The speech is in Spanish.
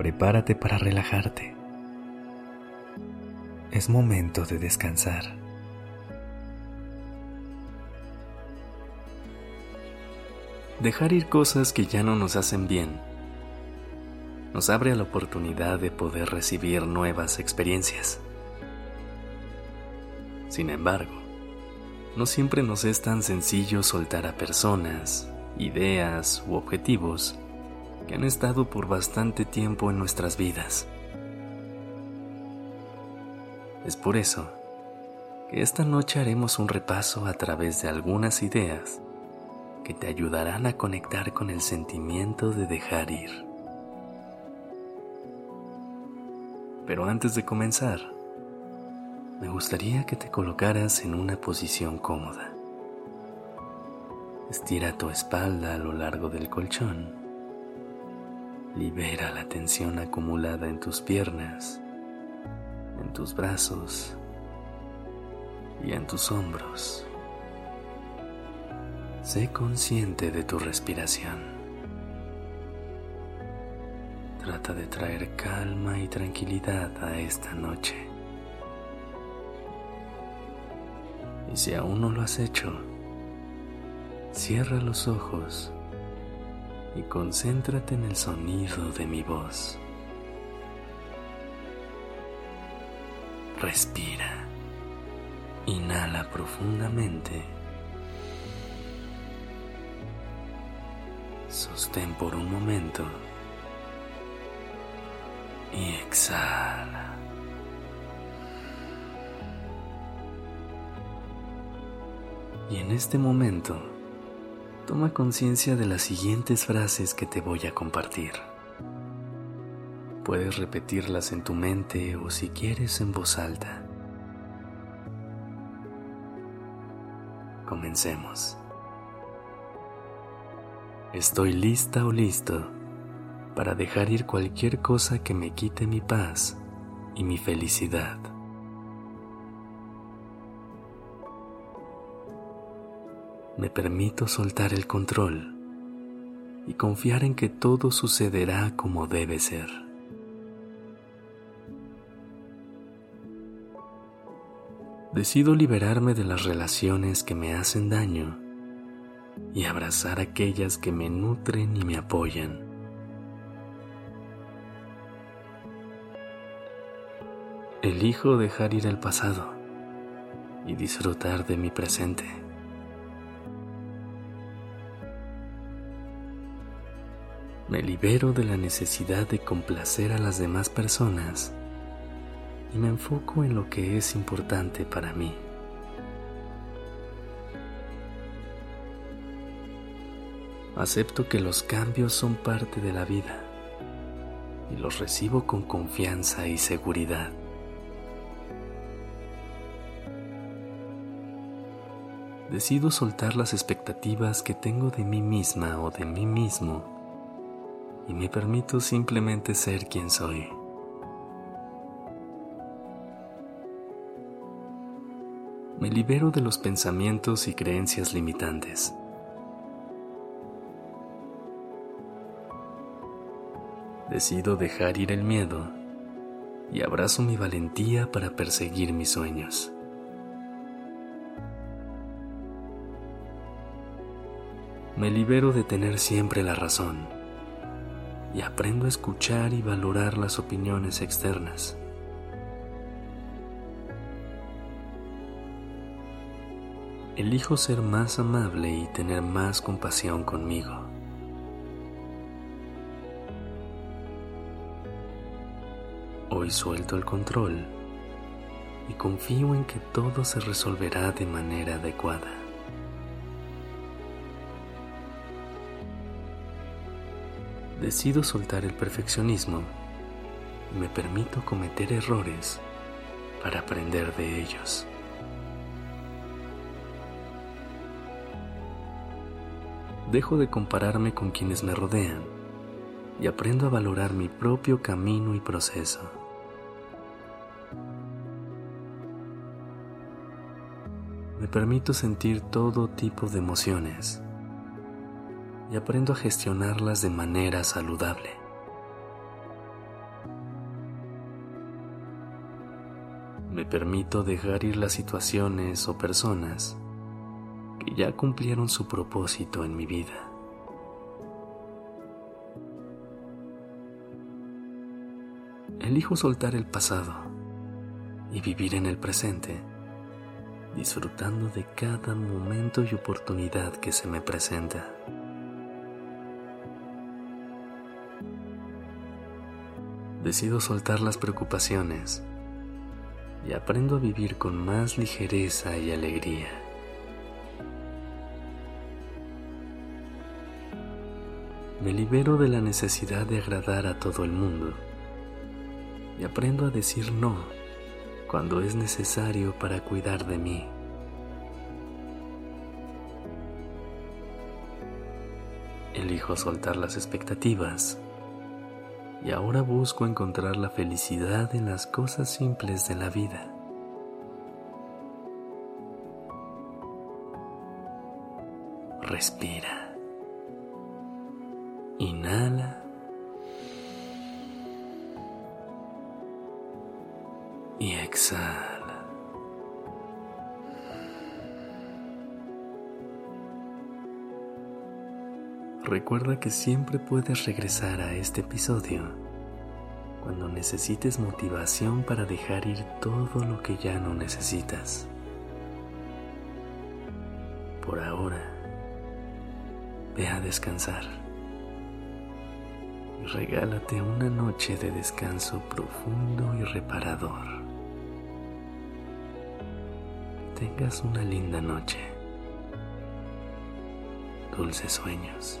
Prepárate para relajarte. Es momento de descansar. Dejar ir cosas que ya no nos hacen bien nos abre a la oportunidad de poder recibir nuevas experiencias. Sin embargo, no siempre nos es tan sencillo soltar a personas, ideas u objetivos que han estado por bastante tiempo en nuestras vidas. Es por eso que esta noche haremos un repaso a través de algunas ideas que te ayudarán a conectar con el sentimiento de dejar ir. Pero antes de comenzar, me gustaría que te colocaras en una posición cómoda. Estira tu espalda a lo largo del colchón. Libera la tensión acumulada en tus piernas, en tus brazos y en tus hombros. Sé consciente de tu respiración. Trata de traer calma y tranquilidad a esta noche. Y si aún no lo has hecho, Cierra los ojos y concéntrate en el sonido de mi voz. Respira. Inhala profundamente. Sostén por un momento. Y exhala. Y en este momento, toma conciencia de las siguientes frases que te voy a compartir. Puedes repetirlas en tu mente o si quieres en voz alta. Comencemos. Estoy lista o listo para dejar ir cualquier cosa que me quite mi paz y mi felicidad. Me permito soltar el control y confiar en que todo sucederá como debe ser. Decido liberarme de las relaciones que me hacen daño y abrazar aquellas que me nutren y me apoyan. Elijo dejar ir el pasado y disfrutar de mi presente. Me libero de la necesidad de complacer a las demás personas y me enfoco en lo que es importante para mí. Acepto que los cambios son parte de la vida y los recibo con confianza y seguridad. Decido soltar las expectativas que tengo de mí misma o de mí mismo y me permito simplemente ser quien soy. Me libero de los pensamientos y creencias limitantes. Decido dejar ir el miedo y abrazo mi valentía para perseguir mis sueños. Me libero de tener siempre la razón y aprendo a escuchar y valorar las opiniones externas. Elijo ser más amable y tener más compasión conmigo. Hoy suelto el control y confío en que todo se resolverá de manera adecuada. Decido soltar el perfeccionismo y me permito cometer errores para aprender de ellos. Dejo de compararme con quienes me rodean y aprendo a valorar mi propio camino y proceso. Me permito sentir todo tipo de emociones y aprendo a gestionarlas de manera saludable. Me permito dejar ir las situaciones o personas que ya cumplieron su propósito en mi vida. Elijo soltar el pasado y vivir en el presente, disfrutando de cada momento y oportunidad que se me presenta. Decido soltar las preocupaciones y aprendo a vivir con más ligereza y alegría. Me libero de la necesidad de agradar a todo el mundo y aprendo a decir no cuando es necesario para cuidar de mí. Elijo soltar las expectativas y ahora busco encontrar la felicidad en las cosas simples de la vida. Respira. Inhala. Y exhala. Recuerda que siempre puedes regresar a este episodio cuando necesites motivación para dejar ir todo lo que ya no necesitas. Por ahora, ve a descansar regálate una noche de descanso profundo y reparador. Tengas una linda noche. Dulces sueños.